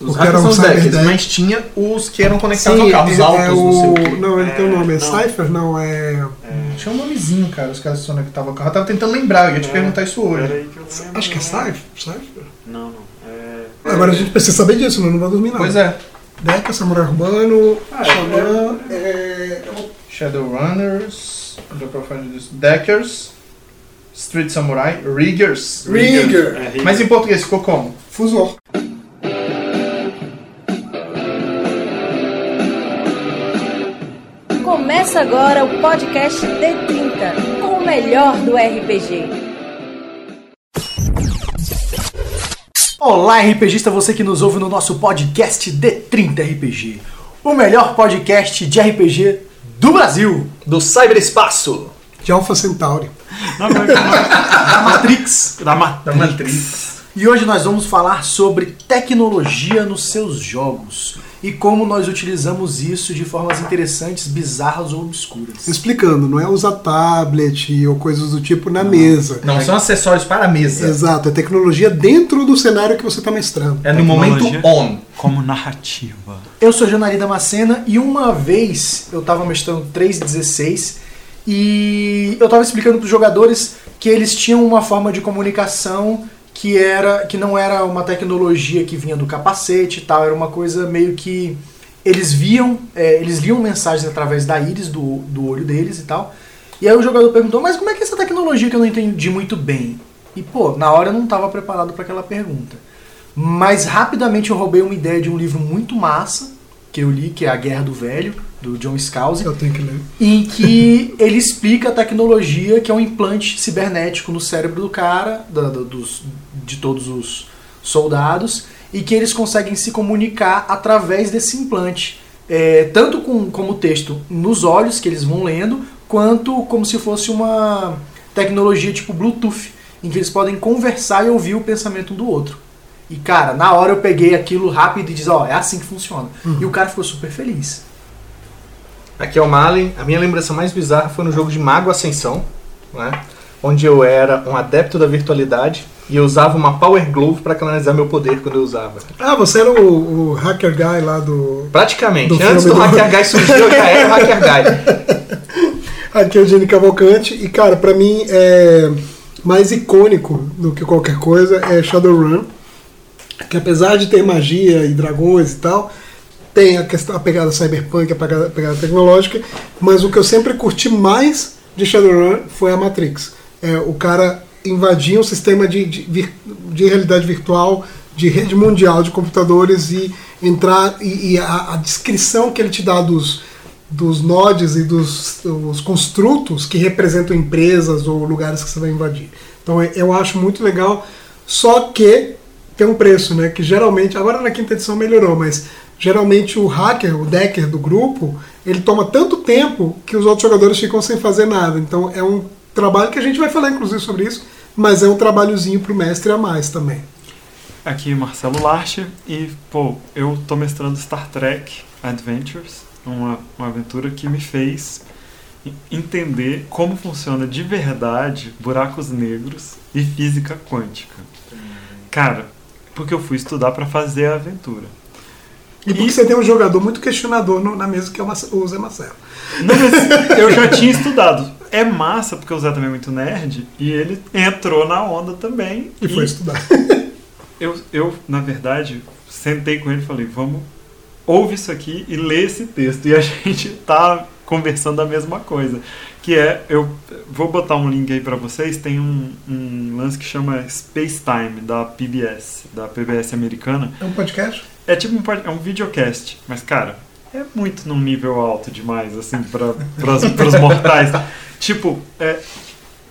Os Porque era hackers um são os deckers, cyberdeck. mas tinha os que eram conectados Sim, ao carro, os é- altos, é não sei o o... quê. Não, ele tem um nome, é não. Cypher? Não, é... Tinha um nomezinho, cara, os caras que conectavam ao carro. Eu tava tentando lembrar, eu ia te É, perguntar isso hoje. Peraí que não Acho que é o. Cypher? Cypher? Não, não. É... Agora a gente precisa saber disso, senão não vai dormir não. Pois é. Deca, Samurai Urbano, Ah, Xamã, é... Shadowrunners, Deckers, Street Samurai, Riggers. Rigger. É, Rigger. Mas em português ficou como? Fusor. Começa agora o podcast D30, com o melhor do RPG. Olá, RPGista, você que nos ouve no nosso podcast D30 RPG, o melhor podcast de RPG do Brasil, Do cyberespaço. De Alpha Centauri. Da Matrix. da Matrix. Da Matrix. E hoje nós vamos falar sobre tecnologia nos seus jogos e como nós utilizamos isso de formas interessantes, bizarras ou obscuras. Explicando, não é usar tablet ou coisas do tipo na mesa. Não, são acessórios para a mesa. Exato, é tecnologia dentro do cenário que você está mestrando. É no momento on. Como narrativa. Eu sou Janari Damascena e uma vez eu tava mestrando 3.16 e eu tava explicando para os jogadores que eles tinham uma forma de comunicação que era que não era uma tecnologia que vinha do capacete e tal, era uma coisa meio que eles viam, é, eles liam mensagens através da íris do, do olho deles e tal. E aí o jogador perguntou: "Mas como é que é essa tecnologia que eu não entendi muito bem?" E pô, na hora eu não estava preparado para aquela pergunta. Mas rapidamente eu roubei uma ideia de um livro muito massa que eu li, que é A Guerra do Velho, do John Scalzi, Eu tenho que ler. em que ele explica a tecnologia que é um implante cibernético no cérebro do cara, da- da- dos, de todos os soldados, e que eles conseguem se comunicar através desse implante. É, tanto com, como texto nos olhos, que eles vão lendo, quanto como se fosse uma tecnologia tipo Bluetooth, em que eles podem conversar e ouvir o pensamento um do outro. E cara, na hora eu peguei aquilo rápido e disse, ó, é assim que funciona. E o cara ficou super feliz. Aqui é o Malen. A minha lembrança mais bizarra foi no jogo de Mago Ascensão, né? onde eu era um adepto da virtualidade e eu usava uma Power Glove para canalizar meu poder quando eu usava. Ah, você era o, o hacker guy lá do. Praticamente. Do Antes do do- Hacker Guy surgir, eu já era o Hacker Guy. Aqui é o Gene Cavalcante. E, cara, pra mim é mais icônico do que qualquer coisa é Shadowrun. Que apesar de ter magia e dragões e tal, tem a, questão, a pegada cyberpunk, a pegada, a pegada tecnológica. Mas o que eu sempre curti mais de Shadowrun foi a Matrix. É, o cara invadia um sistema de, de, de realidade virtual, de rede mundial de computadores e entrar. E, e a, a descrição que ele te dá dos, dos nodes e dos os construtos que representam empresas ou lugares que você vai invadir. Então é- eu acho muito legal, só que tem um preço, né? Que geralmente, agora na quinta edição melhorou, mas geralmente o hacker, o decker do grupo, ele toma tanto tempo que os outros jogadores ficam sem fazer nada. Então é um trabalho que a gente vai falar inclusive sobre isso, mas é um trabalhozinho pro mestre a mais também. Aqui Marcelo Larcher e, pô, eu tô mestrando Star Trek Adventures, uma, uma aventura que me fez en- entender como funciona de verdade buracos negros e física quântica. Cara, porque eu fui estudar pra fazer a aventura. E porque E- você tem um jogador muito questionador no- na mesa que é o Zé Marcelo. Não, mas eu já tinha estudado. É massa, porque o Zé também é muito nerd, e ele entrou na onda também. E foi estudar. eu, eu, na verdade, sentei com ele e falei, vamos, ouve isso aqui e lê esse texto. E a gente tá conversando a mesma coisa. Que é, eu vou botar um link aí pra vocês, tem um, um lance que chama Space Time, da PBS, da PBS americana. É um podcast? É tipo um, é um videocast, mas cara, é muito num nível alto demais, assim, para os mortais. tipo, é,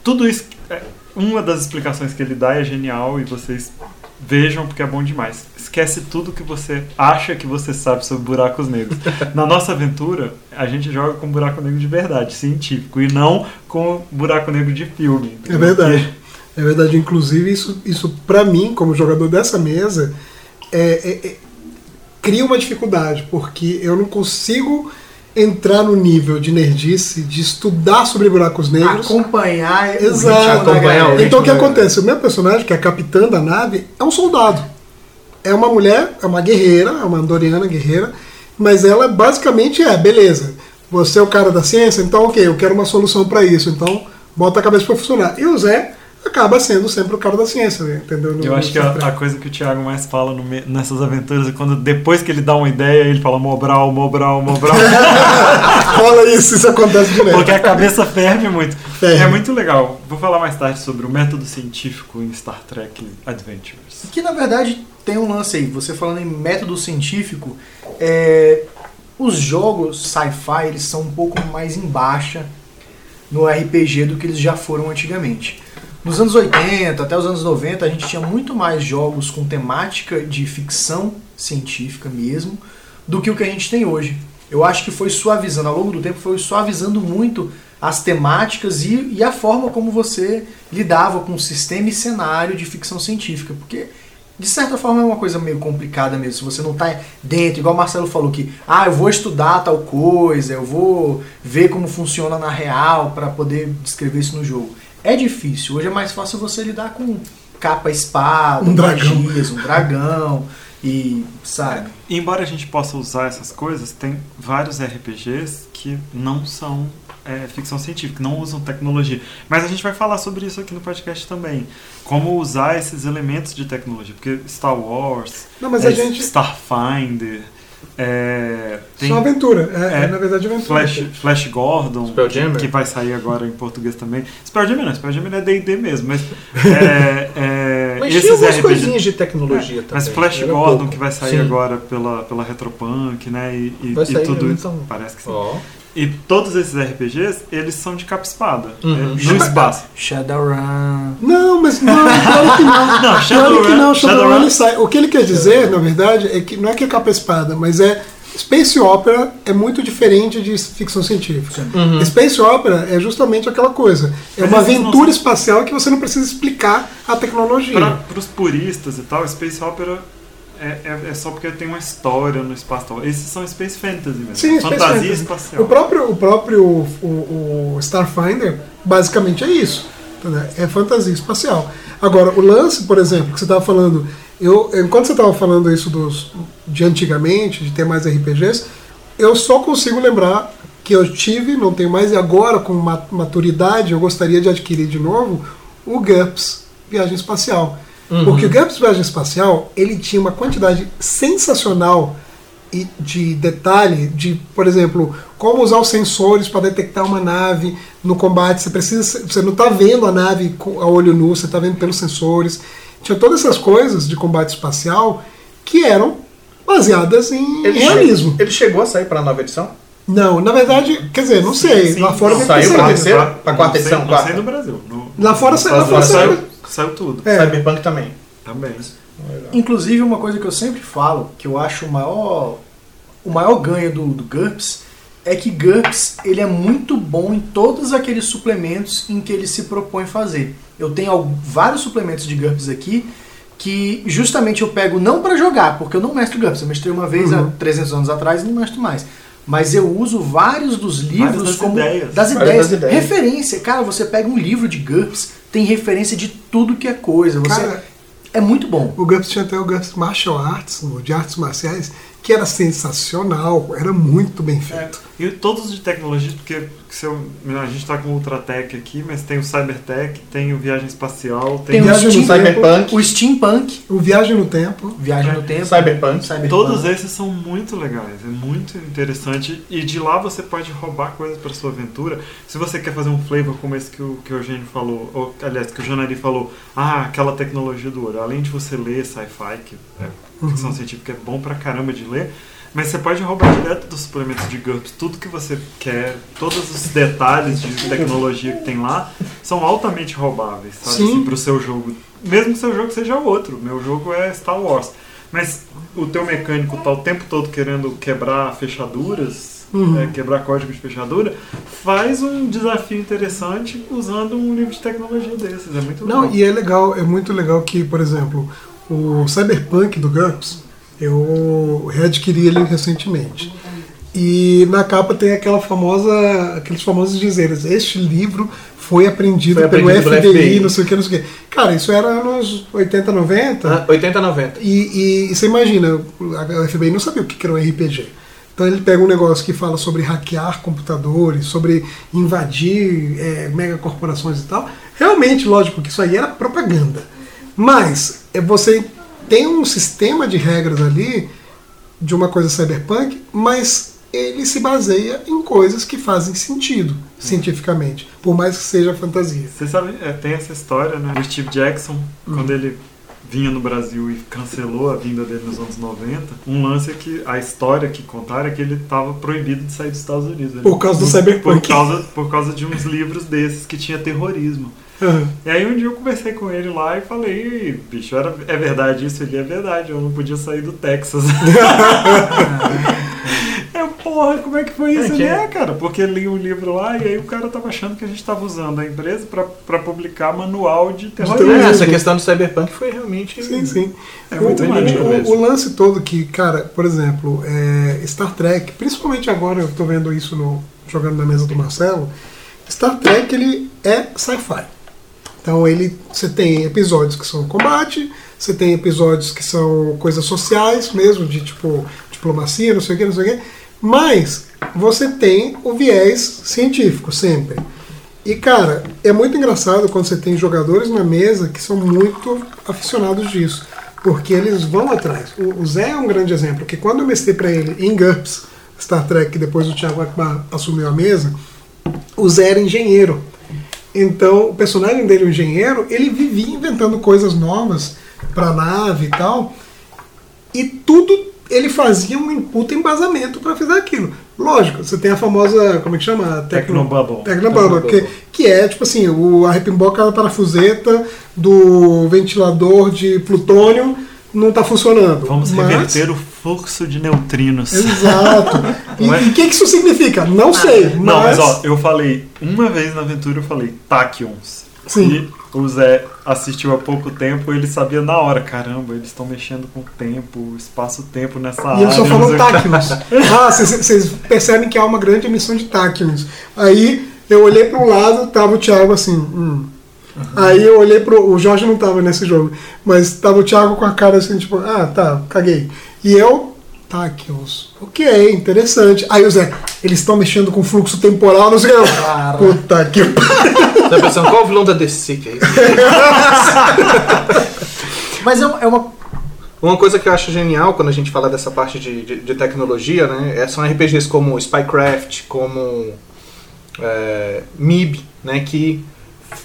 tudo isso. é, uma das explicações que ele dá é genial e vocês vejam porque é bom demais. Esquece tudo que você acha que você sabe sobre buracos negros. Na nossa aventura, a gente joga com buraco negro de verdade, científico, e não com buraco negro de filme. É verdade. É verdade. Inclusive, isso, isso para mim, como jogador dessa mesa, é- é- é- cria uma dificuldade, porque eu não consigo entrar no nível de nerdice, de estudar sobre buracos negros. Acompanhar o Exato. da Acompanhar o. Então o que da- acontece? O meu personagem, que é a capitã da nave, é um soldado. é uma mulher, é uma guerreira, é uma andoriana guerreira, mas ela basicamente é, beleza, você é o cara da ciência, então ok, eu quero uma solução para isso, então bota a cabeça para funcionar. E o Zé acaba sendo sempre o cara da ciência, né? entendeu? No- Eu acho que Star a, a coisa que o Thiago mais fala no nessas aventuras é quando depois que ele dá uma ideia, ele fala Mobral, Mobral, Mobral. Fala isso, isso acontece direto. porque a cabeça ferve muito. Ferve. É muito legal. Vou falar mais tarde sobre o método científico em Star Trek Adventures. Que na verdade tem um lance aí, você falando em método científico, é, os jogos sci-fi eles são um pouco mais em baixa no RPG do que eles já foram antigamente. Nos anos 80 até os anos 90 a gente tinha muito mais jogos com temática de ficção científica mesmo do que o que a gente tem hoje. Eu acho que foi suavizando, ao longo do tempo foi suavizando muito as temáticas e, e a forma como você lidava com o sistema e cenário de ficção científica, porque de certa forma é uma coisa meio complicada mesmo. Se você não está dentro, igual o Marcelo falou que, ah, eu vou estudar tal coisa, eu vou ver como funciona na real para poder descrever isso no jogo. É difícil. Hoje é mais fácil você lidar com capa espada, Um dragão. magias, um dragão e sabe. Embora a gente possa usar essas coisas, tem vários RPGs que não são é, ficção científica, não usam tecnologia. Mas a gente vai falar sobre isso aqui no podcast também. Como usar esses elementos de tecnologia. Porque Star Wars, Não, mas é, a gente. Starfinder, é, tem Só aventura. É, É, é, na verdade aventura. Flash, Flash Gordon, Spelljammer. que vai sair agora em português também. Spelljammer não, Spelljammer é D&D mesmo, mas é, é, Mas tinha algumas RPG... coisinhas de tecnologia também. Mas Flash Era Gordon, pouco. que vai sair Sim. agora pela, pela Retropunk, né? E, e, Vai e sair, tudo isso. então. Parece que sim. Ó. E todos esses RPGs, eles são de capa espada. Uhum. é, no espaço. Shadowrun. Não, mas não, claro que não. Não, claro que Shadowrun- não, Shadowrun Shadowrun- sai. O que ele quer dizer, na verdade, é que não é que é capa espada, mas é Space Opera é muito diferente de ficção científica. Uhum. Space Opera é justamente aquela coisa. É Mas uma não aventura são- espacial que você não precisa explicar a tecnologia. Para os puristas e tal, Space Opera é, é, é só porque tem uma história no espaço. Esses são Space Fantasy mesmo. Sim, Fantasia Fantasy. espacial. O próprio, o próprio o, o Starfinder, basicamente é isso. É fantasia espacial. Agora, o lance, por exemplo, que você estava falando, eu, enquanto você estava falando isso dos, de antigamente, de ter mais RPGs, eu só consigo lembrar que eu tive, não tenho mais, e agora, com ma- maturidade, eu gostaria de adquirir de novo o GURPS, Viagem Espacial. Porque o GURPS Viagem Espacial, ele tinha uma quantidade sensacional e de detalhe de, por exemplo, como usar os sensores para detectar uma nave no combate. Você precisa, você não está vendo a nave a olho nu, você está vendo pelos sensores. Tinha todas essas coisas de combate espacial que eram baseadas em Ele, realismo. che- ele chegou a sair para a nova edição? Não, na verdade, quer dizer, não sei. Sim, lá fora não, saiu pra saído. terceira? Não, Pra quarta edição, Não quarta? sei no Brasil. No, Lá fora lá fora saiu- saiu, tudo. É. Cyberpunk também. Também. Inclusive, uma coisa que eu sempre falo, que eu acho o maior, o maior ganho do, do GURPS, é que GURPS ele é muito bom em todos aqueles suplementos em que ele se propõe fazer. Eu tenho vários suplementos de GURPS aqui que justamente eu pego não para jogar, porque eu não mestro GURPS. Eu mestrei uma vez há Uhum. 300 anos atrás e não mestro mais. Mas eu uso vários dos livros das como ideias. das ideias. das ideias. Referência. Cara, você pega um livro de GURPS, tem referência de tudo que é coisa. Você Cara, é muito bom. O GURPS tinha até o GURPS Martial Arts, de artes marciais, que era sensacional, era muito bem feito. E todos de tecnologia, porque se eu- a gente está com o Ultratech aqui, mas tem o Cybertech, tem o Viagem Espacial, tem, Tem o Viagem no Steam- Cyberpunk. O steampunk, O Viagem no Tempo. Viagem no Tempo, Cyberpunk. Cyberpunk. Todos esses são muito legais, é muito interessante. E de lá você pode roubar coisas para sua aventura. Se você quer fazer um flavor como esse que o, que o Eugênio falou, ou aliás, que o Janari falou, ah, aquela tecnologia do ouro. Além de você ler sci-fi, que é ficção científica é bom pra caramba de ler, mas você pode roubar direto dos suplementos de GURPS. Tudo que você quer, todos os detalhes de tecnologia que tem lá, são altamente roubáveis, sabe? Sim. Assim, pro seu jogo. Mesmo que seu jogo seja outro. Meu jogo é Star Wars. Mas o teu mecânico tá o tempo todo querendo quebrar fechaduras, Uhum. é, quebrar código de fechadura, faz um desafio interessante usando um livro de tecnologia desses. É muito legal. Não, e é legal, é muito legal que, por exemplo, o Cyberpunk do GURPS, eu readquiri ele recentemente. E na capa tem aquela famosa, aqueles famosos dizeres, este livro foi apreendido Foi pelo FBI, pelo FBI. não sei o que, não sei o que. Cara, isso era anos 80, 90. Ah, 80, 90. E, e- e você imagina, a FBI não sabia o que era um RPG. Então ele pega um negócio que fala sobre hackear computadores, sobre invadir é, megacorporações e tal. Realmente, lógico que isso aí era propaganda. Mas você tem um sistema de regras ali de uma coisa cyberpunk, mas ele se baseia em coisas que fazem sentido cientificamente, por mais que seja fantasia. Você sabe, é, tem essa história, né? O Steve Jackson, quando ele vinha no Brasil e cancelou a vinda dele nos anos 90, um lance é que a história que contaram é que ele estava proibido de sair dos Estados Unidos. Por causa do cyberpunk. Por causa, por causa de uns livros desses que tinha terrorismo. E aí um dia eu conversei com ele lá e falei, bicho, era, é verdade isso? Ele é verdade, eu não podia sair do Texas. Eu, porra, como é que foi isso? É Ele que- é, cara, porque li um livro lá e aí o cara tava achando que a gente tava usando a empresa pra, pra publicar manual de terrorismo. É, essa questão do cyberpunk foi realmente. Sim, sim. É muito o- maneiro o- mesmo. o lance todo que, cara, por exemplo, é, Star Trek, principalmente agora eu tô vendo isso no, jogando na mesa do Marcelo, Star Trek ele é sci-fi. Então ele, você tem episódios que são combate, você tem episódios que são coisas sociais mesmo, de tipo diplomacia, não sei o que, não sei o que, mas você tem o viés científico sempre. E cara, é muito engraçado quando você tem jogadores na mesa que são muito aficionados disso, porque eles vão atrás. O, Zé é um grande exemplo, que quando eu mestrei pra ele em GURPS, Star Trek, que depois o Thiago Akbar assumiu a mesa, o Zé era engenheiro. Então, o personagem dele, o engenheiro, ele vivia inventando coisas novas pra nave e tal. E tudo ele fazia um puta embasamento pra fazer aquilo. Lógico, você tem a famosa, como é que chama? Tecnobubble. Tecnobubble, que, que é tipo assim, o, a repimboca da parafuseta do ventilador de plutônio não tá funcionando. Vamos Mas- reverter o fluxo de neutrinos. Exato. E é? o que, que isso significa? Não sei. Mas, Não, mas ó, eu falei, uma vez na aventura eu falei táquions. Sim. E o Zé assistiu há pouco tempo ele sabia na hora, caramba, eles estão mexendo com o tempo, espaço-tempo nessa E área. ele só não falou sei o que. táquions. Ah, vocês- percebem que há uma grande emissão de táquions. Aí eu olhei para um lado, tava o Thiago assim. hum. Aí eu olhei pro. O Jorge não tava nesse jogo, mas tava o Thiago com a cara assim, tipo, ah, tá, caguei. E eu. Táquions. Ok, interessante. Aí o Zé, eles estão mexendo com fluxo temporal, não sei o que. Puta que pariu. Você tá pensando, qual o vilão da DC que é isso? Mas é, uma- é uma. Uma coisa que eu acho genial quando a gente fala dessa parte de, de, de tecnologia, né? é- São RPGs como Spycraft, como é, MIB, né? Que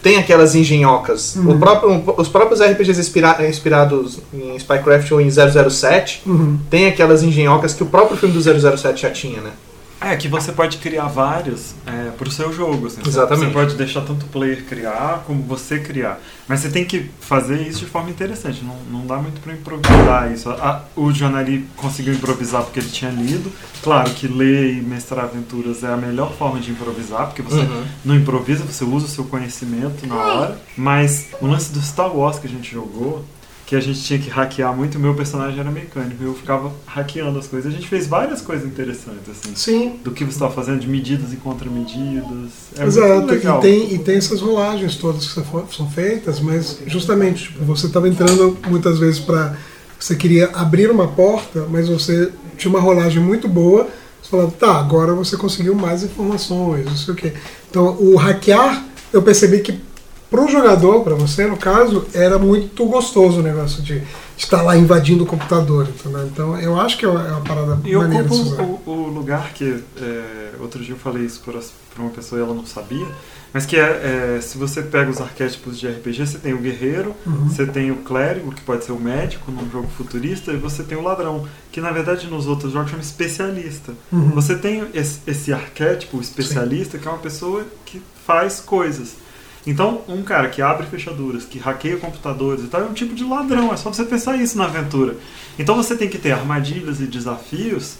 tem aquelas engenhocas. O próprio, os próprios RPGs inspira- inspirados em Spycraft ou em 007 Uhum. tem aquelas engenhocas que o próprio filme do 007 já tinha, né? É, que você pode criar vários é, pro seu jogo. assim. Você- Exatamente. Você pode deixar tanto o player criar como você criar. Mas você tem que fazer isso de forma interessante. Não, não dá muito pra improvisar isso. A- o Janari conseguiu improvisar porque ele tinha lido. Claro que ler e mestrar aventuras é a melhor forma de improvisar, porque você Uhum. não improvisa, você usa o seu conhecimento na hora. Mas o lance do Star Wars que a gente jogou, que a gente tinha que hackear muito, meu personagem era mecânico. Eu ficava hackeando as coisas. A gente fez várias coisas interessantes, assim Sim. do que você está fazendo, de medidas e contramedidas. É Exato, legal. e tem, e tem essas rolagens todas que são- são feitas, mas justamente, tipo, você estava entrando muitas vezes para. Você queria abrir uma porta, mas você tinha uma rolagem muito boa. Você falava, tá, agora você conseguiu mais informações, não sei o quê. Então, o hackear, eu percebi que para o jogador, para você no caso, era muito gostoso o negócio de estar lá invadindo o computador. Entendeu? Então, eu acho que é uma, é parada E eu maneira de usar. o, o lugar que. é, outro dia eu falei isso para uma pessoa e ela não sabia. Mas que é, é, se você pega os arquétipos de RPG, você tem o guerreiro, Uhum. você tem o clérigo, que pode ser o médico num jogo futurista, e você tem o ladrão, que na verdade nos outros jogos chama especialista. Uhum. Você tem esse, esse arquétipo, o especialista, que é uma pessoa que faz coisas. Então, um cara que abre fechaduras, que hackeia computadores e tal, é um tipo de ladrão. É só você pensar isso na aventura. Então você tem que ter armadilhas e desafios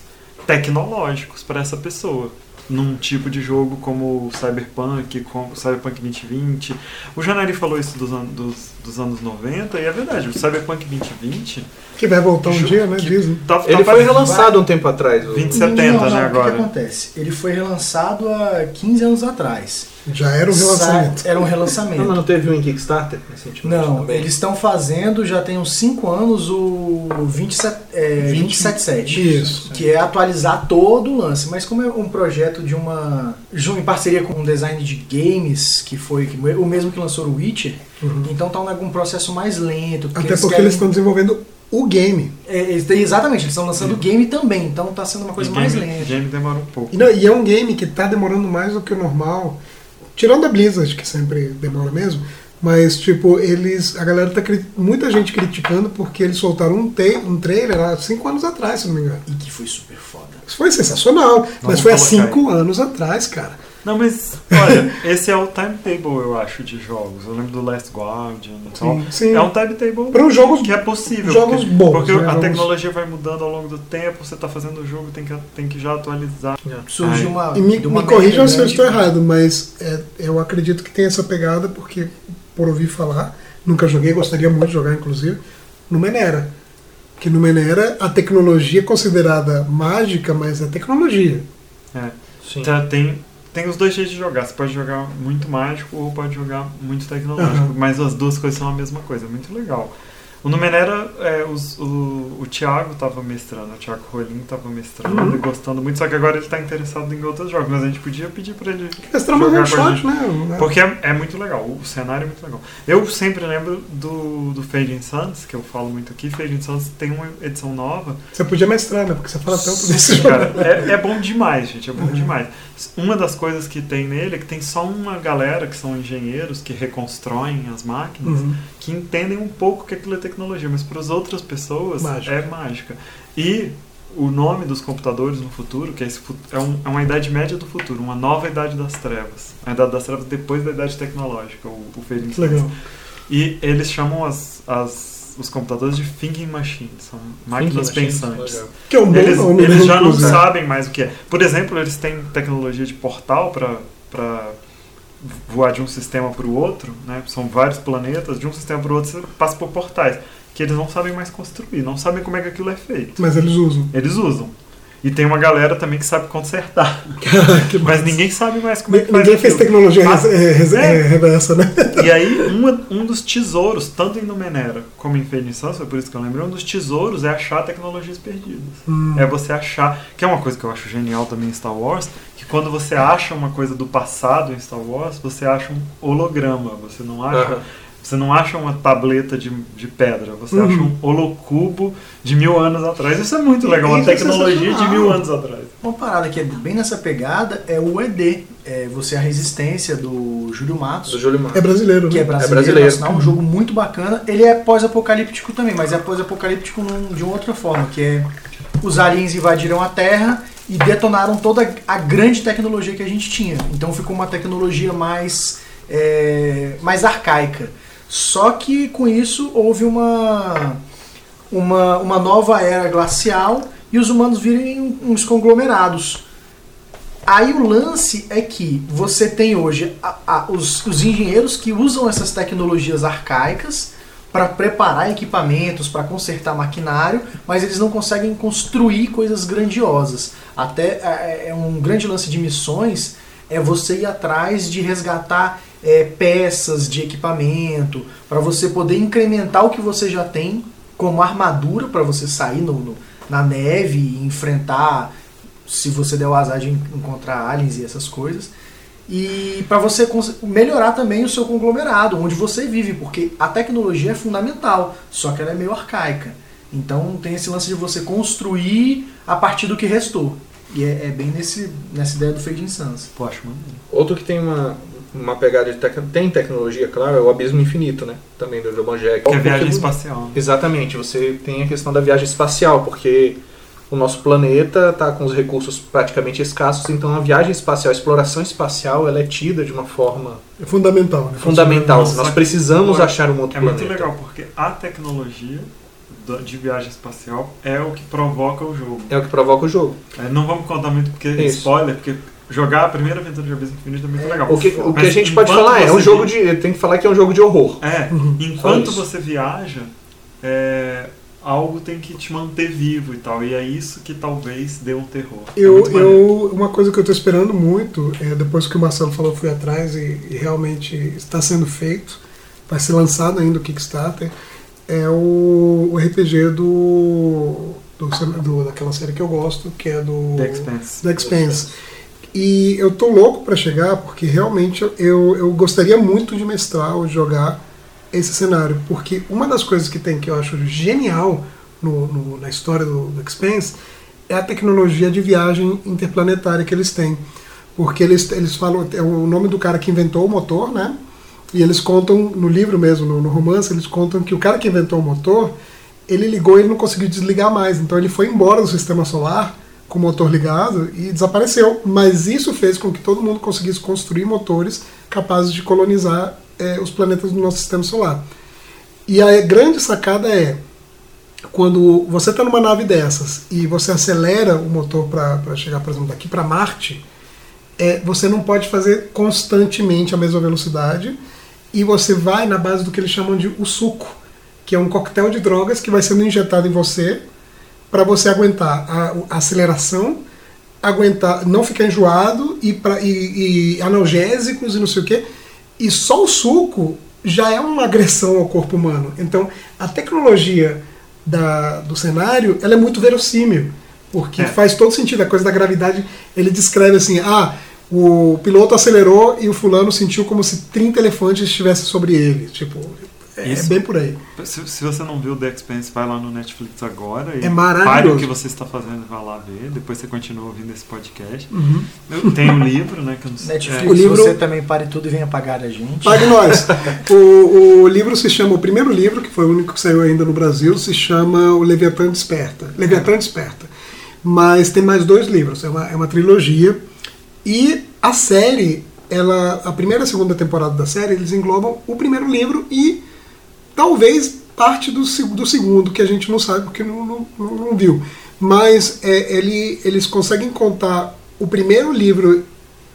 tecnológicos para essa pessoa. num tipo de jogo como o Cyberpunk, como o Cyberpunk 2020. O Janari falou isso dos, dos, dos anos 90 e é verdade, o Cyberpunk 2020 Que vai voltar um dia, né? que Dizem. tá, tá Ele foi relançado um tempo atrás. o- 2070, Não, não, né, o que que, agora. acontece? Ele foi relançado há 15 anos atrás. Já era um relançamento. Sa- Era um Não, relançamento. mas não teve um em Kickstarter recentemente Não, também? eles estão fazendo já tem uns 5 anos o 27, é, 20, 277. Isso. Que é atualizar todo o lance. Mas como é um projeto de uma. em parceria com um design de games, que foi o mesmo que lançou o Witcher, Uhum. então tá um, um processo mais lento. Até eles porque querem- eles estão desenvolvendo o game. é, eles têm- exatamente, eles estão lançando o game também, então tá sendo uma coisa E mais game, lenta. game demora um pouco. E, não, e é um game que tá demorando mais do que o normal. Tirando a Blizzard, que sempre demora mesmo. Mas, tipo, eles. A galera tá. Muita gente criticando porque eles soltaram um, te, um trailer há cinco anos atrás, se não me engano. E que foi super foda. Isso foi sensacional. mas Vamos foi há colocar cinco anos atrás, cara. Não, mas olha, esse é o timetable, eu acho, de jogos. Eu lembro do Last Guardian e tal. Sim, sim. É um timetable Para os jogos, que é possível. jogos porque, bons, Porque né? a Jogos- tecnologia vai mudando ao longo do tempo, você tá fazendo o jogo, tem que, tem que já atualizar. Surgiu Ai. uma. E me, uma me corrijam se eu estou errado, mas é, eu acredito que tem essa pegada, porque, por ouvir falar, nunca joguei, gostaria muito de jogar, inclusive, no Menera. Que no Menera a tecnologia é considerada mágica, mas é tecnologia. É. Sim. Tá, tem, tem os dois jeitos de jogar. Você pode jogar muito mágico ou pode jogar muito tecnológico. Aham. Mas as duas coisas são a mesma coisa. Muito legal. O Numenera, é, os- o, o Thiago tava mestrando, o Thiago Rolim tava mestrando Uhum. e gostando muito, só que agora ele tá interessado em outros jogos, mas a gente podia pedir pra ele tá uma jogar one com a shot, gente. né? Porque é, é muito legal, o cenário é muito legal. Eu sempre lembro do, do Fading Suns, que eu falo muito aqui. Fading Suns tem uma edição nova. Você podia mestrar, né? Porque você fala tanto desse jogo. Cara, é, é bom demais, gente, é bom Uhum. demais. Uma das coisas que tem nele é que tem só uma galera que são engenheiros que reconstroem as máquinas, Uhum. Que entendem um pouco que aquilo é tecnologia, mas para as outras pessoas Mágica. é mágica. E o nome dos computadores no futuro, que é, esse, é, um- é uma idade média do futuro, uma nova idade das trevas. A idade das trevas depois da idade tecnológica, o, o Que legal. E eles chamam as, as, os computadores de thinking machines, são máquinas Thinking machines, pensantes. legal. Que é um bom Eles, nome, eles né, já não inclusive. sabem mais o que é. Por exemplo, eles têm tecnologia de portal para voar de um sistema para o outro, né? São vários planetas, de um sistema para o outro você passa por portais, que eles não sabem mais construir, não sabem como é que aquilo é feito. Mas eles usam. Eles usam. E tem uma galera também que sabe consertar, Que mas massa. ninguém sabe mais como é que faz Ninguém fez aquilo. tecnologia Ah, res- é, res- é. é, reversa, né? E aí, uma- um dos tesouros, tanto em Numenera como em Suns, foi por isso que eu lembrei, um dos tesouros é achar tecnologias perdidas. Hum. É você achar, que é uma coisa que eu acho genial também em Star Wars, que quando você acha uma coisa do passado em Star Wars, você acha um holograma, você não acha. Você não acha uma tableta de, de pedra, você Uhum. acha um holocubo de mil anos atrás. Isso é muito legal, uma é tecnologia de mil anos atrás. Uma parada que é bem nessa pegada é o ED. É você a resistência do Júlio Matos. Do Júlio Mar. É brasileiro, que é né? brasileiro, brasileiro. nacional, um jogo muito bacana. Ele é pós-apocalíptico também, mas é pós-apocalíptico de uma outra forma, que é os aliens invadiram a Terra e detonaram toda a grande tecnologia que a gente tinha. Então ficou uma tecnologia mais, é, mais arcaica. Só que com isso houve uma, uma, uma nova era glacial e os humanos viram uns conglomerados. Aí o lance é que você tem hoje a- a- os, os engenheiros que usam essas tecnologias arcaicas para preparar equipamentos, para consertar maquinário, mas eles não conseguem construir coisas grandiosas. Até é, é um grande lance de missões é você ir atrás de resgatar é, peças de equipamento para você poder incrementar o que você já tem como armadura para você sair no- no- na neve e enfrentar se você der o azar de en- encontrar aliens e essas coisas. E para você melhorar também o seu conglomerado, onde você vive, porque a tecnologia é fundamental, só que ela é meio arcaica. Então tem esse lance de você construir a partir do que restou. E é, é bem nesse, nessa ideia do Fade Sans. Pô, acho maneiro. Outro que tem uma, uma pegada de tec... tem tecnologia, claro, é o Abismo Infinito, né? Também do Joban Jack. Que é viagem Porque- espacial. né? Exatamente, você tem a questão da viagem espacial, porque o nosso planeta está com os recursos praticamente escassos, então a viagem espacial, a exploração espacial, ela é tida de uma forma É fundamental, né? fundamental. Nossa, Nós precisamos Pô, achar um outro É planeta. muito legal, porque a tecnologia de viagem espacial é o que provoca o jogo. É o que provoca o jogo. É, não vamos contar muito porque é Isso. spoiler, porque jogar a primeira aventura de Abyss Infinite é muito legal. O que, o que a gente pode falar é, é um jogo vi- de. Tem que falar que é um jogo de horror. É, enquanto você viaja, é, algo tem que te manter vivo e tal. E é isso que talvez dê um terror. É Eu, maneiro. eu, uma coisa que eu tô esperando muito, é, depois que o Marcelo falou, eu fui atrás e, e realmente está sendo feito, vai ser lançado ainda o Kickstarter, é o, o RPG do, do, do- daquela série que eu gosto, que é do The Expanse. The Expanse. E eu tô louco para chegar, porque realmente eu, eu gostaria muito de mestrar ou jogar esse cenário, porque uma das coisas que tem que eu acho genial no, no- na história do, do Expanse é a tecnologia de viagem interplanetária que eles têm. Porque eles, eles falam, é o nome do cara que inventou o motor, né? E eles contam, no livro mesmo, no, no romance, eles contam que o cara que inventou o motor, ele ligou e ele não conseguiu desligar mais. Então ele foi embora do sistema solar com o motor ligado e desapareceu. Mas isso fez com que todo mundo conseguisse construir motores capazes de colonizar eh, os planetas do nosso sistema solar. E a grande sacada é quando você está numa nave dessas e você acelera o motor para chegar, por exemplo, daqui para Marte, é, você não pode fazer constantemente a mesma velocidade e você vai na base do que eles chamam de o suco, que é um coquetel de drogas que vai sendo injetado em você para você aguentar a, a aceleração, aguentar, não ficar enjoado e, pra, e, e analgésicos e não sei o que. E só o suco já é uma agressão ao corpo humano. Então, a tecnologia da, do cenário ela é muito verossímil, porque É. faz todo sentido. A coisa da gravidade, ele descreve assim: ah, o piloto acelerou e o fulano sentiu como se 30 elefantes estivessem sobre ele. Tipo, é, Isso. bem por aí. Se, se você não viu The Expanse, vai lá no Netflix agora e É maravilhoso. pare o que você está fazendo e vai lá ver. Depois você continua ouvindo esse podcast. Uhum. Eu tenho um livro, né? Que eu não sei. Netflix, O livro- você também pare tudo e venha pagar a gente. Pague nós. O, o livro se chama, o primeiro livro, que foi o único que saiu ainda no Brasil, se chama O Leviatã Desperta. Leviatã Desperta. Mas tem mais dois livros, é uma, é uma trilogia. E a série, ela, a primeira e a segunda temporada da série, eles englobam o primeiro livro e talvez parte do, do segundo, que a gente não sabe porque não, não, não- viu. Mas é, ele, eles conseguem contar o primeiro livro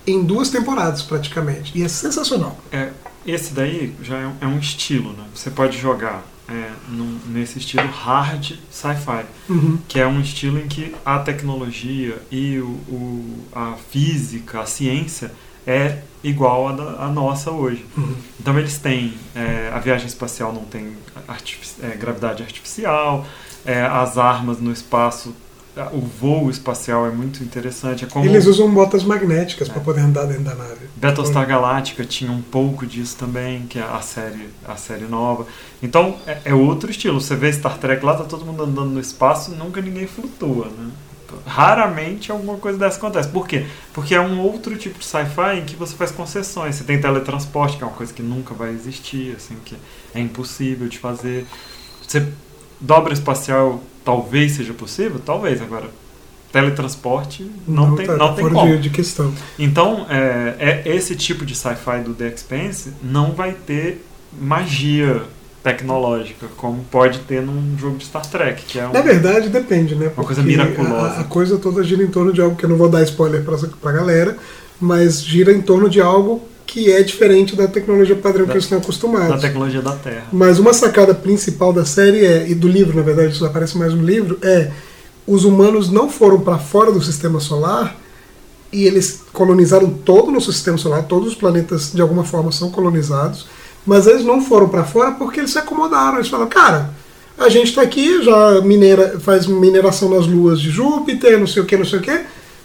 em duas temporadas, praticamente. E é sensacional. É, esse daí já é um, é um estilo, né? Você pode jogar é, num- nesse estilo hard sci-fi, Uhum. que é um estilo em que a tecnologia e o, o- a física, a ciência é igual à, nossa hoje. Uhum. Então eles têm é, a viagem espacial não tem artifici- é, gravidade artificial, é, as armas no espaço, o voo espacial é muito interessante. É como Eles usam botas magnéticas É. para poder andar dentro da nave. Battlestar Galactica tinha um pouco disso também, que é a série, a série nova. Então é, é outro estilo. Você vê Star Trek lá, tá todo mundo andando no espaço, nunca ninguém flutua, né? Raramente alguma coisa dessa acontece. Por quê? Porque é um outro tipo de sci-fi em que você faz concessões. Você tem teletransporte, que é uma coisa que nunca vai existir, assim, que é impossível de fazer. Você dobra espacial, talvez seja possível, talvez. Agora, teletransporte não, tem, tá- não tem como. de, de questão. Então, é, é- esse tipo de sci-fi do The Expanse não vai ter magia tecnológica, como pode ter num jogo de Star Trek, que é um... Na verdade, depende, né? Uma coisa Porque miraculosa. A, a coisa toda gira em torno de algo que eu não vou dar spoiler pra, pra galera, mas gira em torno de algo que é diferente da tecnologia padrão Da- que eles estão da acostumados. tecnologia da Terra. Mas uma sacada principal da série é, e do livro, na verdade, isso aparece mais no livro, é os humanos não foram para fora do sistema solar e eles colonizaram todo o nosso sistema solar, todos os planetas de alguma forma são colonizados, mas eles não foram para fora porque eles se acomodaram, eles falaram, cara, a gente está aqui, já minera, faz mineração nas luas de Júpiter, não sei o que, não sei o que,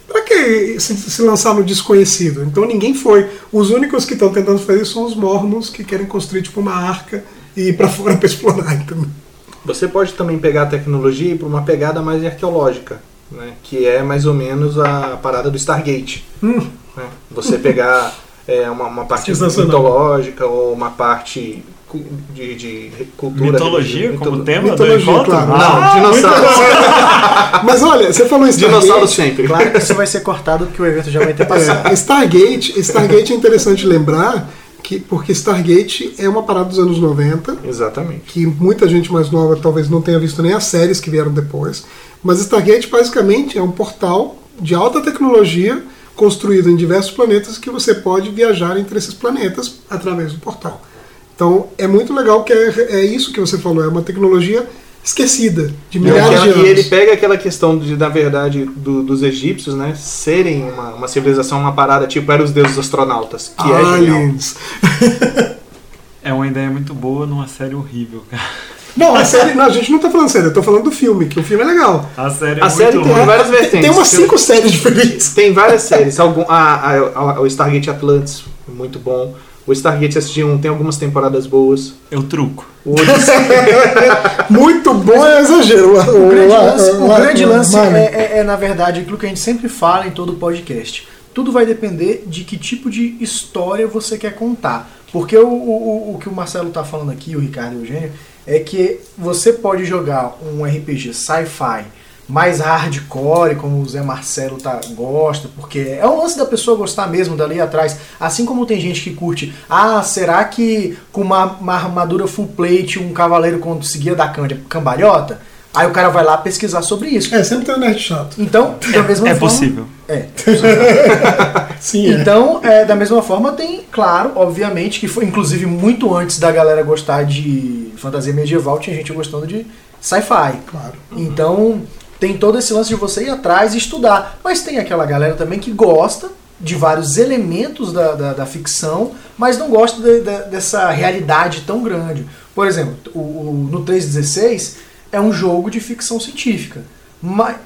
para que se, se lançar no desconhecido? Então ninguém foi. Os únicos que estão tentando fazer isso são os mormons que querem construir tipo uma arca e ir para fora para explorar. Então, Você pode também pegar a tecnologia e ir para uma pegada mais arqueológica, né? que é mais ou menos a parada do Stargate. hum, né? Você pegar é, uma, uma parte mitológica ou uma parte de, de cultura. Mitologia de- como mito- tema mitologia, do claro. Não, Ah, dinossauros. Mas olha, você falou Stargate. sempre. Claro que isso vai ser cortado porque o evento já vai ter passado. É, Stargate, Stargate é interessante lembrar que porque Stargate é uma parada dos anos 90, Exatamente. que muita gente mais nova talvez não tenha visto nem as séries que vieram depois. Mas Stargate basicamente é um portal de alta tecnologia construído em diversos planetas que você pode viajar entre esses planetas através do portal. Então é muito legal que é, é isso que você falou, é uma tecnologia esquecida de milhares de anos. E ele pega aquela questão de, na verdade, do- dos egípcios, né? Serem uma, uma civilização, uma parada, tipo, eram os deuses astronautas. Que é genial. Aliens. É uma ideia muito boa numa série horrível, cara. Não, a série, não, a gente não tá falando sério, eu tô falando do filme, que o filme é legal. A série é A muito série tem ruim. várias vertentes. tem umas cinco séries diferentes. Tem várias séries. Algum, a, a, a- o Stargate Atlantis, muito bom. O Stargate SG-1 tem algumas temporadas boas. Eu truco. O Muito bom é exagero. O grande lance, o grande lance é, é- é, na verdade, aquilo que a gente sempre fala em todo podcast. Tudo vai depender de que tipo de história você quer contar. Porque o, o, o- o que o Marcelo tá falando aqui, o Ricardo e o Eugênio, é que você pode jogar um RPG sci-fi mais hardcore, como o Zé Marcelo tá, gosta, porque é o lance da pessoa gostar mesmo dali atrás. Assim como tem gente que curte, ah, será que com uma, uma armadura full plate um cavaleiro conseguia dar cam- cambalhota? Aí o cara vai lá pesquisar sobre isso. É, sempre tem um nerd chato. Então, da mesma É forma. possível. É. Sim, é. Então, é, da mesma forma, tem, claro, obviamente, que foi inclusive muito antes da galera gostar de fantasia medieval, tinha gente gostando de sci-fi. Claro. Então, tem todo esse lance de você ir atrás e estudar. Mas tem aquela galera também que gosta de vários elementos da, da, da ficção, mas não gosta de- de- dessa realidade tão grande. Por exemplo, o, o- no 316 é um jogo de ficção científica.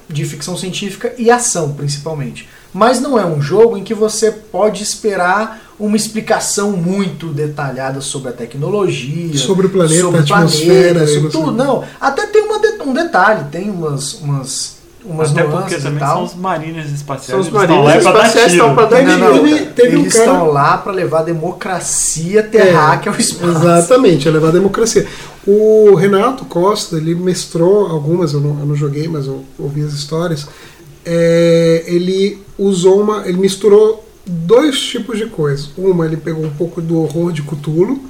De ficção científica e ação, principalmente. Mas não é um jogo em que você pode esperar uma explicação muito detalhada sobre a tecnologia, Sobre o planeta, sobre a o planeta, e sobre tudo. Não, até tem uma um detalhe, tem umas, umas, umas Até nuances porque e também tal. são os marinhas espaciais. São os pra dar espaciais, tiro. estão pra dar Teve- Não, não, teve- teve um eles cara- estão lá para levar democracia terráquea ao espaço. Exatamente, é levar a democracia. O Renato Costa, ele mestrou algumas, eu não, eu não joguei, mas eu ouvi as histórias. É, ele usou uma. Ele misturou dois tipos de coisas. Uma, ele pegou um pouco do horror de Cthulhu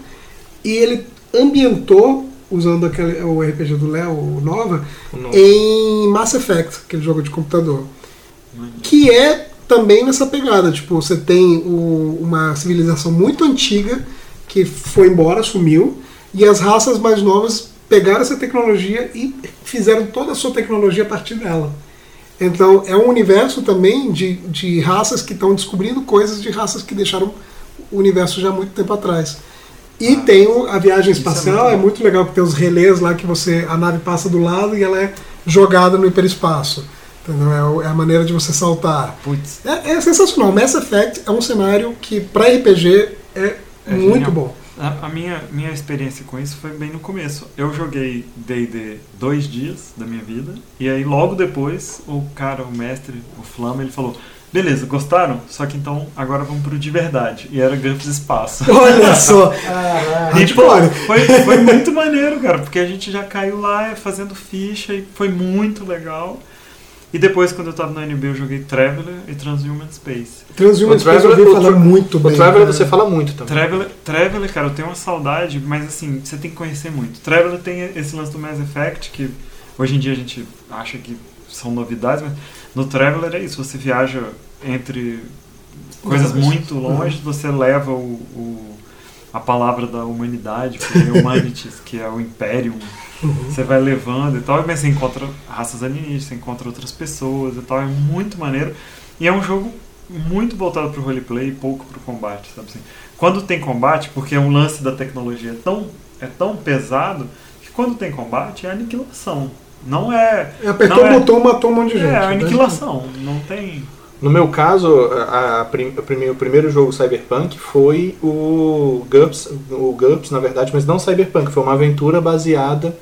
e ele ambientou, usando aquele, o RPG do Léo, o Nova, em Mass Effect, aquele jogo de computador. Que é também nessa pegada. Tipo, você tem o- uma civilização muito antiga que foi embora, sumiu, e as raças mais novas pegaram essa tecnologia e fizeram toda a sua tecnologia a partir dela. Então é um universo também de, de raças que estão descobrindo coisas de raças que deixaram o universo já há muito tempo atrás. E tem o- a viagem é espacial, muito é muito legal que tem os relés lá que você a nave passa do lado e ela é jogada no hiperespaço. Entendeu? É É a maneira de você saltar. Putz, É, é sensacional. Mass Effect é um cenário que para RPG é, É muito genial. bom. a, a minha, minha experiência com isso foi bem no começo. Eu joguei D&D dois dias da minha vida, e aí logo depois o cara, o mestre, o Flama, ele falou... Beleza, gostaram? Só que então agora vamos pro de verdade. E era GURPS Espaço. Olha só. Caraca. E, pô, foi, foi muito maneiro, cara, porque a gente já caiu lá fazendo ficha e foi muito legal. E depois, quando eu tava no NB, eu joguei Traveler e Transhuman Space. Transhuman O Space eu ouvi Traveler- falar o Tra- muito o bem. Traveler cara. você fala muito também. Traveler, Traveler, cara, eu tenho uma saudade, mas assim, você tem que conhecer muito. Traveler tem esse lance do Mass Effect, que hoje em dia a gente acha que são novidades, mas no Traveler é isso, você viaja entre coisas muito longe, você leva o, o- a palavra da humanidade, que é Humanities, que é o Imperium, Uhum. você vai levando e tal, mas você encontra raças alienígenas, você encontra outras pessoas e tal, é muito maneiro. E é um jogo muito voltado pro roleplay e pouco pro combate, sabe assim? Quando tem combate, porque o lance da tecnologia é tão, é tão pesado, que quando tem combate é aniquilação. Não é. Apertou não o é- botão, matou um monte de gente. É, né? aniquilação. Não tem. No meu caso, a, a prim- o prime- o primeiro jogo Cyberpunk foi o GURPS, o GURPS na verdade, mas não Cyberpunk, foi uma aventura baseada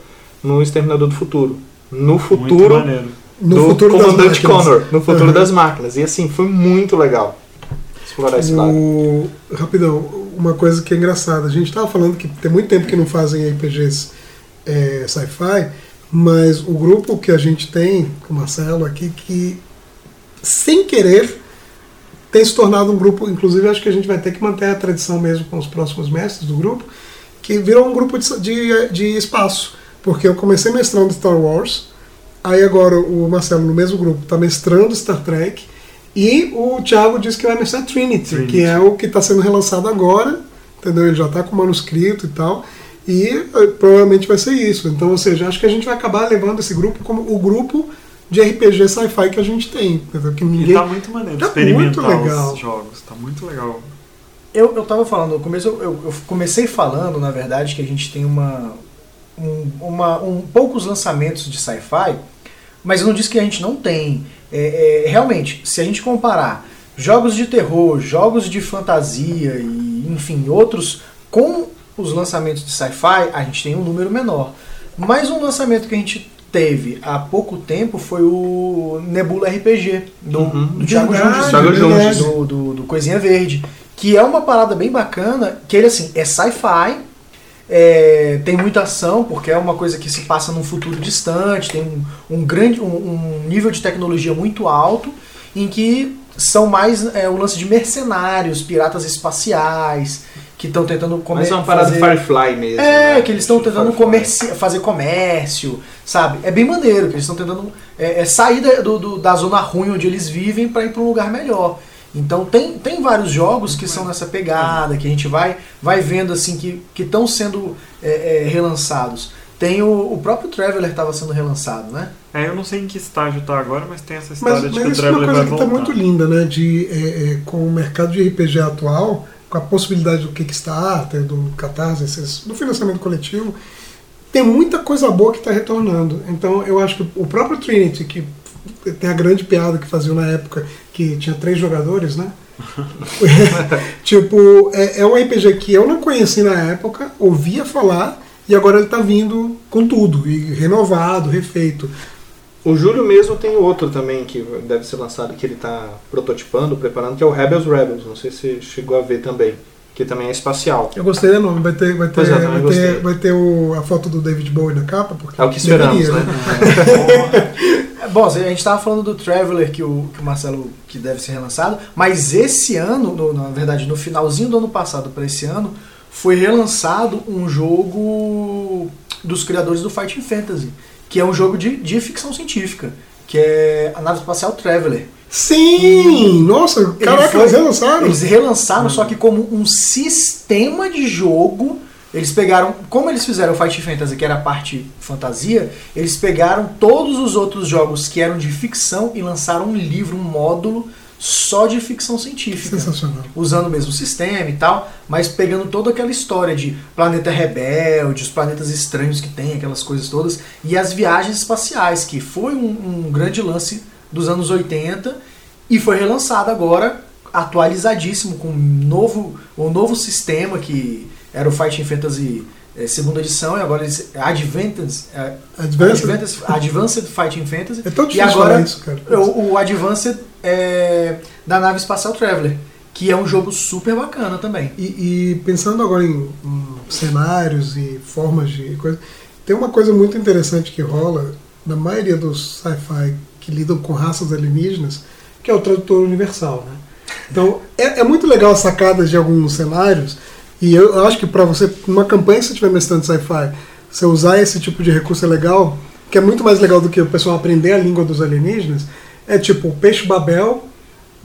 no Exterminador do Futuro. No Muito futuro maneiro. No do futuro das Comandante máquinas. Connor, no futuro Uhum. das máquinas. E assim, foi muito legal explorar esse lado. O... Rapidão, uma coisa que é engraçada. A gente tava falando que tem muito tempo que não fazem RPGs é, sci-fi, mas o grupo que a gente tem, com o Marcelo aqui, que sem querer tem se tornado um grupo, inclusive acho que a gente vai ter que manter a tradição mesmo com os próximos mestres do grupo, que virou um grupo de, de, de espaço. Porque eu comecei mestrando Star Wars, aí agora o Marcelo, no mesmo grupo, está mestrando Star Trek, E o Thiago disse que vai ser Trinity, Trinity. que é o que está sendo relançado agora, entendeu? Ele já está com o manuscrito e tal. E eh, provavelmente vai ser isso. Então, ou seja, acho que a gente vai acabar levando esse grupo como o grupo de RPG sci-fi que a gente tem. Que E ninguém. tá muito maneiro Tá experimentar muito legal. os jogos. Tá muito legal. Eu, eu tava falando, no começo eu, eu- eu comecei falando, na verdade, que a gente tem uma, um, uma- um poucos lançamentos de sci-fi, mas eu não disse que a gente não tem. É, é, realmente, se a gente comparar jogos de terror, jogos de fantasia e, enfim, outros com os lançamentos de sci-fi, a gente tem um número menor. Mas um lançamento que a gente teve há pouco tempo foi o Nebula RPG, do, Uhum. do Thiago verdade. Junges. do, do, do Coisinha Verde, que é uma parada bem bacana, que ele assim, é sci-fi, é, tem muita ação, porque é uma coisa que se passa num futuro distante, tem um, um grande um, um nível de tecnologia muito alto, em que são mais é, o lance de mercenários, piratas espaciais, que estão tentando comer, Mas é uma parada fazer... Firefly mesmo. É, né? que eles estão tentando comerci- fazer comércio, sabe? É bem maneiro, que eles estão tentando é, é sair da, do- do- da zona ruim onde eles vivem para ir para um lugar melhor. Então tem, tem vários jogos que são nessa pegada, que a gente vai, vai vendo assim que estão sendo é, é, relançados. Tem o, o próprio Traveler estava sendo relançado, né? É, eu não sei em que estágio tá agora, mas tem essa história Mas, de mas que o isso é uma Traveler coisa vai que está voltar. muito linda, né? De, é, é, com o mercado de RPG atual, com a possibilidade do Kickstarter, do Catarse, esses- do financiamento coletivo, tem muita coisa boa que está retornando. Então eu acho que o próprio Trinity, que tem a grande piada que faziam na época, que tinha três jogadores, né? tipo, é, é um RPG que eu não conheci na época, ouvia falar, e agora ele está vindo com tudo, e renovado, refeito. O Júlio mesmo tem outro também que deve ser lançado, que ele tá prototipando, preparando, que é o Rebels Rebels. Não sei se chegou a ver também. Que também é espacial. Eu gostei do nome, vai ter, vai ter, é, eu também vai ter, vai ter o- a foto do David Bowie na capa, porque É o que esperamos, deveria, né? É, Bom, a gente estava falando do Traveler que o, que o Marcelo que deve ser relançado, mas esse ano, no- na verdade, no finalzinho do ano passado para esse ano, foi relançado um jogo dos criadores do Fighting Fantasy, que é um jogo de, de ficção científica, que é a nave espacial Traveler. Sim! Nossa, caraca, foi- eles relançaram? Eles relançaram, só que como um sistema de jogo. Eles pegaram, como eles fizeram o Fight Fantasy, que era a parte fantasia, eles pegaram todos os outros jogos que eram de ficção e lançaram um livro, um módulo só de ficção científica. Sensacional. Usando o mesmo sistema e tal, mas pegando toda aquela história de planeta rebelde, os planetas estranhos que tem, aquelas coisas todas, e as viagens espaciais, que foi um, um grande lance dos anos 80 e foi relançado agora, atualizadíssimo, com um novo, um novo sistema que era o Fighting Fantasy eh, segunda edição, e agora eles. Advanced, eh, Advanced? Advanced, Advanced Fighting Fantasy. É tão e difícil agora falar isso, cara. o, o Advanced é, da nave espacial Traveler, que é um jogo super bacana também. E, e pensando agora em, em cenários e formas de coisa, tem uma coisa muito interessante que rola na maioria dos sci-fi que lidam com raças alienígenas, que é o tradutor universal, né? Então, é, é muito legal as sacadas de alguns cenários, e eu acho que para você, numa campanha que você estiver mestrando sci-fi, você usar esse tipo de recurso é legal, que é muito mais legal do que o pessoal aprender a língua dos alienígenas, é tipo o Peixe Babel,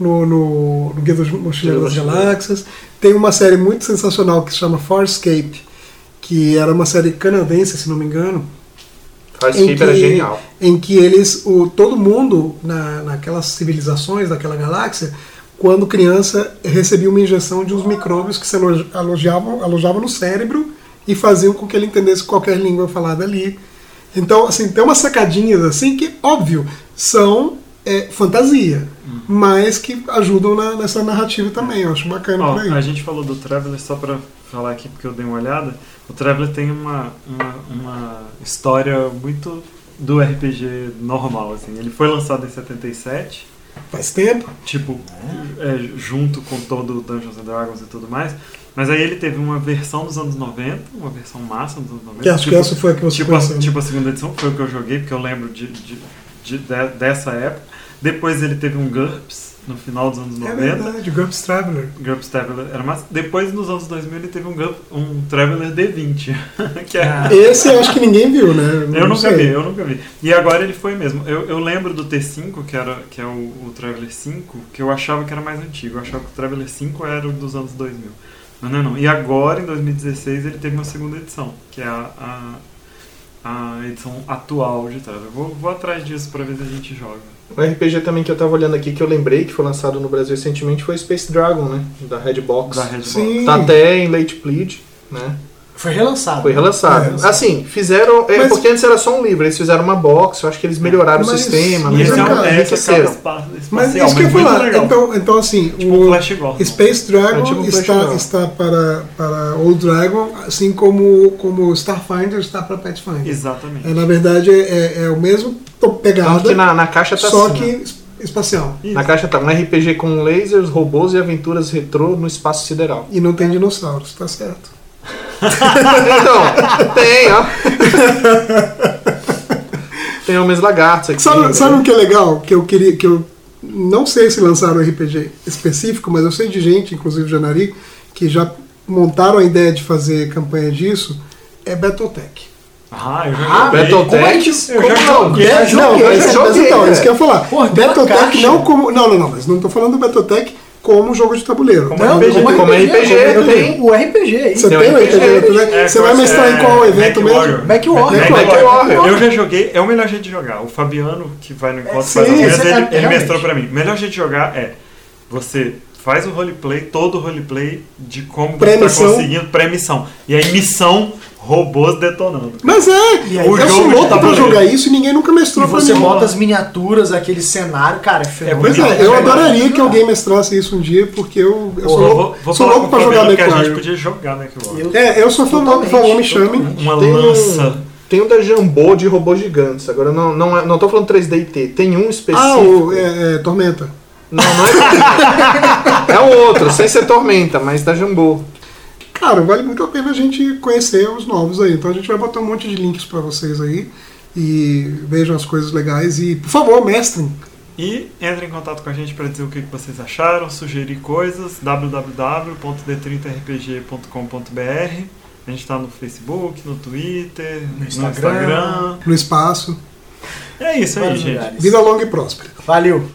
no, no, no Guia dos Mochileiros das Galáxias. Tem uma série muito sensacional que se chama Farscape, que era uma série canadense, se não me engano, Farscape que, era genial. em que eles, o, todo mundo na, naquelas civilizações daquela galáxia, quando criança, recebia uma injeção de uns micróbios que se alo- alojavam, alojavam no cérebro e faziam com que ele entendesse qualquer língua falada ali. Então, assim, tem umas sacadinhas assim que, óbvio, são é, fantasia, mas que ajudam na- nessa narrativa também. Eu acho bacana Ó, por aí. a gente falou do Traveler só pra falar aqui porque eu dei uma olhada. O Traveler tem uma, uma, uma história muito do RPG normal, assim. Ele foi lançado em 77, Faz tempo. tipo, é, junto com todo o Dungeons and Dragons e tudo mais. Mas aí ele teve uma versão dos anos 90, uma versão massa dos anos 90. Que acho tipo, que essa foi a que você tipo, conheceu. a, tipo a segunda edição, foi o que eu joguei, porque eu lembro de, de- de- de- dessa época. Depois ele teve um GURPS no final dos anos É 90. verdade, o GURPS Traveler. GURPS Traveler era massa. Depois, nos anos 2000, ele teve um, GURP, um Traveler D20. que é... Esse eu acho que ninguém viu, né? Eu nunca sei. vi, eu nunca vi. E agora ele foi mesmo. Eu, eu lembro do T5, que, era, que é o, o Traveler 5, que eu achava que era mais antigo. Eu achava que o Traveler 5 era o dos anos 2000. Mas não, é não. E agora, em 2016, ele teve uma segunda edição, que é a, a, a edição atual de Traveler. Vou, vou atrás disso pra ver se a gente joga. O RPG também que eu tava olhando aqui, que eu lembrei que foi lançado no Brasil recentemente, foi Space Dragon, né? Da Redbox. Da Redbox. Sim. Tá até em Late Plead, né? Foi relançado. Foi relançado. É, assim, fizeram. É, Mas- porque antes era só um livro, eles fizeram uma box, eu acho que eles melhoraram Mas- o sistema, Mas é, cara, um, esse é enriqueceram. espa- Mas isso que eu falar. legal. Então, então, assim, tipo o o Flash Gordon. Space É Dragon tipo um está, está para, para Old Dragon, assim como, como Starfinder está para Pathfinder. Exatamente. É, na verdade, é, é o mesmo Tanto pegada, que na, na caixa tá só assim, que es- espacial. Isso. Na caixa tá um RPG com lasers, robôs e aventuras retrô no espaço sideral. E não tem dinossauros, tá certo. Então, tem, ó. tem homens lagartos aqui. Sabe, sabe o que é legal? Que eu queria. Que eu não sei se lançaram um RPG específico, mas eu sei de gente, inclusive Janari, que já montaram a ideia de fazer campanha disso. É Battletech. Ah, eu já Ah. Battletech? Como é que Eu já joguei. não? É, joguei, não, mas joguei, então, velho. isso que eu ia falar. Uma Battletech caixa. não como. Não, não, não, mas não tô falando do Battletech como jogo de tabuleiro. Como Não, RPG. como Como RPG, eu tem. tenho o RPG aí. Você Tem tem o RPG, RPG, né? É, Você vai mestrar em é, qual evento Mac mesmo? Warrior. Mac Warrior. Mac Mac Warrior. Warrior. Eu já joguei, é o melhor jeito de jogar. O Fabiano, que vai no encontro, sim, faz as é- ele, é ele mestrou pra mim. O melhor jeito de jogar é você faz o roleplay, todo o roleplay de como você tá conseguindo pré-missão. E aí, missão, robôs detonando. Mas é, E aí, eu o sou jogo de louco pra tabuleiro. jogar isso e ninguém nunca E mestrou pra você mim. bota as miniaturas, aquele cenário, cara, é Pois fenomenal. é, eu Legal. adoraria que alguém mestrasse isso um dia, porque eu, eu sou Porra, louco, vou, vou sou louco pra jogar que a gente McWarrior. podia jogar Mac Warrior. Eu- É, eu sou fã, favor, me chame. Uma Tem lança. um, tem um da Jambô de robôs gigantes. Agora não, não, é- não tô falando 3D e T. Tem um específico. Ah, o é, é, Tormenta. Não, não é. É um outro, sem ser Tormenta, mas da Jambô. Cara, vale muito a pena a gente conhecer os novos aí. Então a gente vai botar um monte de links pra vocês aí e vejam as coisas legais e, por favor, mestrem. E entre em contato com a gente para dizer o que vocês acharam, sugerir coisas, www.d30rpg.com.br. A gente está no Facebook, no Twitter, no Instagram. Instagram. No espaço. É isso aí, gente. lugares. Vida longa e próspera. Valeu.